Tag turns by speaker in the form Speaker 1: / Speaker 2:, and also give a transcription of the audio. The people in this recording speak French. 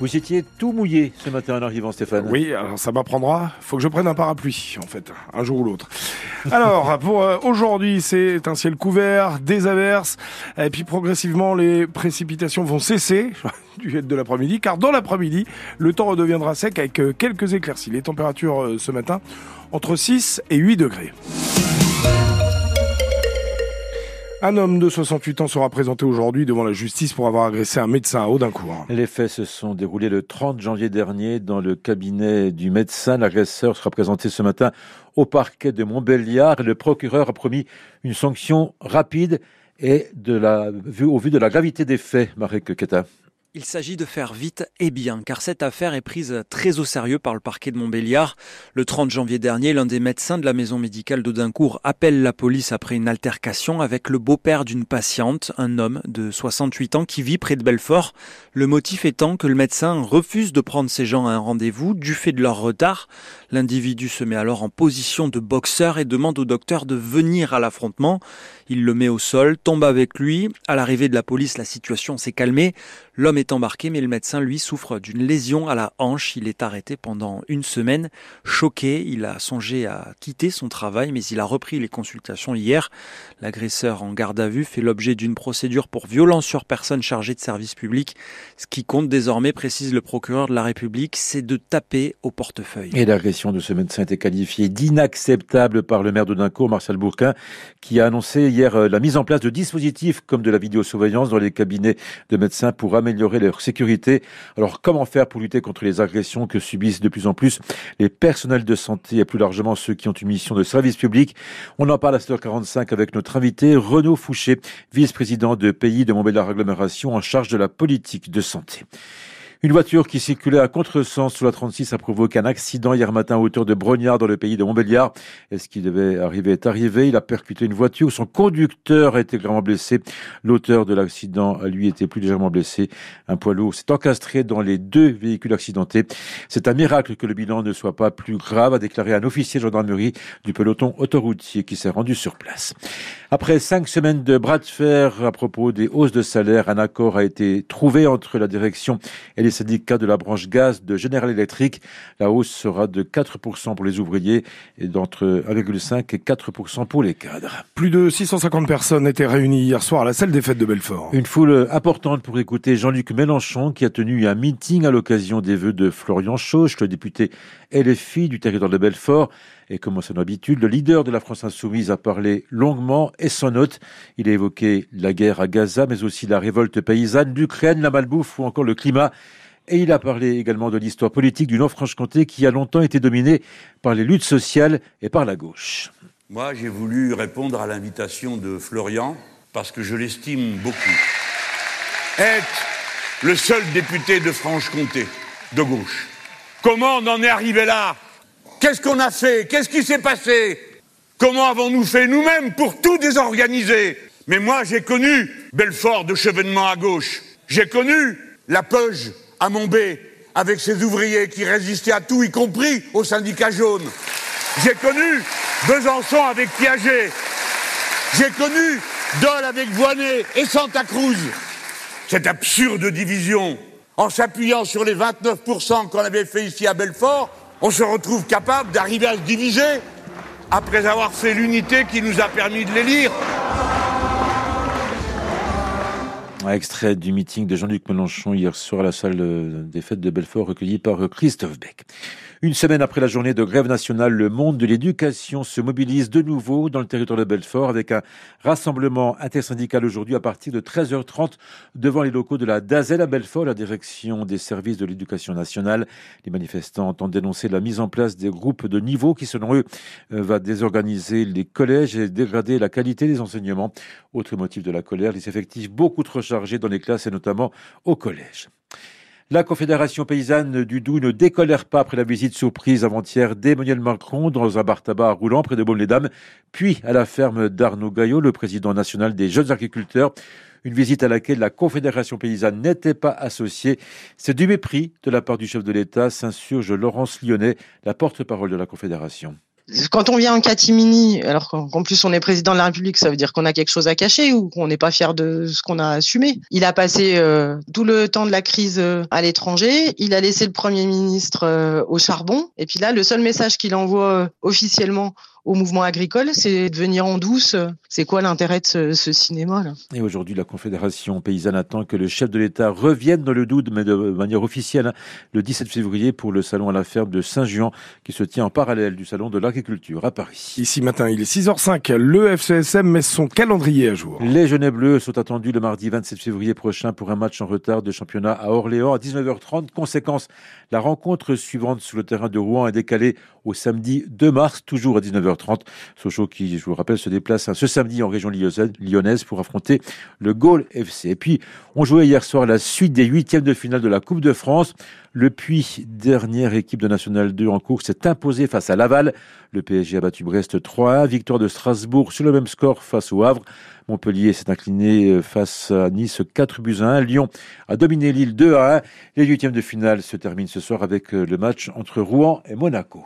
Speaker 1: Vous étiez tout mouillé ce matin en arrivant, Stéphane.
Speaker 2: Oui, alors ça m'apprendra. Faut que je prenne un parapluie, en fait, un jour ou l'autre. Alors, pour euh, aujourd'hui, c'est un ciel couvert, des averses, et puis progressivement, les précipitations vont cesser du fait de l'après-midi, car dans l'après-midi, le temps redeviendra sec avec euh, quelques éclaircies. Les températures euh, ce matin entre 6 et 8 degrés. Un homme de 68 ans sera présenté aujourd'hui devant la justice pour avoir agressé un médecin à Audincourt.
Speaker 1: Les faits se sont déroulés le 30 janvier dernier dans le cabinet du médecin. L'agresseur sera présenté ce matin au parquet de Montbéliard. Le procureur a promis une sanction rapide et au vu de la gravité des faits, Marek Keta.
Speaker 3: Il s'agit de faire vite et bien, car cette affaire est prise très au sérieux par le parquet de Montbéliard. Le 30 janvier dernier, l'un des médecins de la maison médicale d'Audincourt appelle la police après une altercation avec le beau-père d'une patiente, un homme de 68 ans qui vit près de Belfort. Le motif étant que le médecin refuse de prendre ces gens à un rendez-vous du fait de leur retard. L'individu se met alors en position de boxeur et demande au docteur de venir à l'affrontement. Il le met au sol, tombe avec lui. À l'arrivée de la police, la situation s'est calmée. L'homme est embarqué, mais le médecin, lui, souffre d'une lésion à la hanche. Il est arrêté pendant une semaine. Choqué, il a songé à quitter son travail, mais il a repris les consultations hier. L'agresseur en garde à vue fait l'objet d'une procédure pour violence sur personne chargée de service public. Ce qui compte désormais, précise le procureur de la République, c'est de taper au portefeuille.
Speaker 1: Et l'agression de ce médecin était qualifiée d'inacceptable par le maire de Duncourt, Marcel Bourquin, qui a annoncé hier euh, la mise en place de dispositifs comme de la vidéosurveillance dans les cabinets de médecins pour améliorer leur sécurité. Alors comment faire pour lutter contre les agressions que subissent de plus en plus les personnels de santé et plus largement ceux qui ont une mission de service public? On en parle à 7h45 avec notre invité Renaud Fouché, vice-président de pays de Montbéliard Agglomération en charge de la politique de santé. Une voiture qui circulait à contresens sur la 36 a provoqué un accident hier matin à hauteur de Brognard dans le pays de Montbéliard. Est-ce qu'il devait arriver est arrivé. Il a percuté une voiture. Son conducteur a été gravement blessé. L'auteur de l'accident, lui, était plus légèrement blessé. Un poids lourd s'est encastré dans les deux véhicules accidentés. C'est un miracle que le bilan ne soit pas plus grave, a déclaré un officier de gendarmerie du peloton autoroutier qui s'est rendu sur place. Après cinq semaines de bras de fer à propos des hausses de salaire, un accord a été trouvé entre la direction et les les syndicats de la branche gaz de General Electric. La hausse sera de 4% pour les ouvriers et d'entre 1,5 et 4% pour les cadres.
Speaker 2: Plus de 650 personnes étaient réunies hier soir à la salle des fêtes de Belfort.
Speaker 1: Une foule importante pour écouter Jean-Luc Mélenchon qui a tenu un meeting à l'occasion des vœux de Florian Chauche, le député LFI du territoire de Belfort. Et comme à son habitude, le leader de la France insoumise a parlé longuement et sans note. Il a évoqué la guerre à Gaza, mais aussi la révolte paysanne, l'Ukraine, la malbouffe ou encore le climat. Et il a parlé également de l'histoire politique du Nord-Franche-Comté qui a longtemps été dominée par les luttes sociales et par la gauche.
Speaker 4: Moi, j'ai voulu répondre à l'invitation de Florian parce que je l'estime beaucoup. Être le seul député de Franche-Comté de gauche. Comment on en est arrivé là? Qu'est-ce qu'on a fait? Qu'est-ce qui s'est passé? Comment avons-nous fait nous-mêmes pour tout désorganiser? Mais moi, j'ai connu Belfort de chevènement à gauche. J'ai connu la Peuge à Montbé avec ses ouvriers qui résistaient à tout, y compris au syndicat jaune. J'ai connu Besançon avec Piaget. J'ai connu Dole avec Voinet et Santa Cruz. Cette absurde division, en s'appuyant sur les 29% qu'on avait fait ici à Belfort, on se retrouve capable d'arriver à se diviser après avoir fait l'unité qui nous a permis de l'élire.
Speaker 1: Extrait du meeting de Jean-Luc Mélenchon hier soir à la salle des fêtes de Belfort recueilli par Christophe Beck. Une semaine après la journée de grève nationale, le monde de l'éducation se mobilise de nouveau dans le territoire de Belfort avec un rassemblement intersyndical aujourd'hui à partir de 13h30 devant les locaux de la DAZEL à Belfort, la direction des services de l'éducation nationale. Les manifestants ont dénoncé la mise en place des groupes de niveau qui, selon eux, euh, va désorganiser les collèges et dégrader la qualité des enseignements. Autre motif de la colère, les effectifs beaucoup trop chargés dans les classes et notamment au collège. La Confédération paysanne du Doubs ne décolère pas après la visite surprise avant-hier d'Emmanuel Macron dans un bar tabac roulant près de Baume-les-Dames, puis à la ferme d'Arnaud Gaillot, le président national des jeunes agriculteurs. Une visite à laquelle la Confédération paysanne n'était pas associée. C'est du mépris de la part du chef de l'État, s'insurge Laurence Lyonnais, la porte-parole de la Confédération.
Speaker 5: Quand on vient en catimini, alors qu'en plus on est président de la République, ça veut dire qu'on a quelque chose à cacher ou qu'on n'est pas fier de ce qu'on a assumé. Il a passé euh, tout le temps de la crise euh, à l'étranger, il a laissé le Premier ministre euh, au charbon, et puis là, le seul message qu'il envoie officiellement au mouvement agricole, c'est de venir en douce. C'est quoi l'intérêt de ce, cinéma là
Speaker 1: Et aujourd'hui, la Confédération paysanne attend que le chef de l'État revienne dans le doute, mais de manière officielle, le 17 février pour le salon à la ferme de Saint-Jean, qui se tient en parallèle du salon de l'agriculture à Paris.
Speaker 2: Ici matin, il est 6h05. Le FCSM met son calendrier à jour.
Speaker 1: Les Genèves Bleus sont attendus le mardi 27 février prochain pour un match en retard de championnat à Orléans à 19h30. Conséquence, la rencontre suivante sur le terrain de Rouen est décalée au samedi 2 mars, toujours à 19h30. Sochaux qui, je vous rappelle, se déplace hein, ce samedi en région lyonnaise pour affronter le Gaulle FC. Et puis, on jouait hier soir la suite des huitièmes de finale de la Coupe de France. Le Puy, dernière équipe de National 2 en cours, s'est imposé face à Laval. Le PSG a battu Brest 3-1. Victoire de Strasbourg sur le même score face au Havre. Montpellier s'est incliné euh, face à Nice 4 buts à 1. Lyon a dominé Lille 2 à 1. Les huitièmes de finale se terminent ce soir avec euh, le match entre Rouen et Monaco.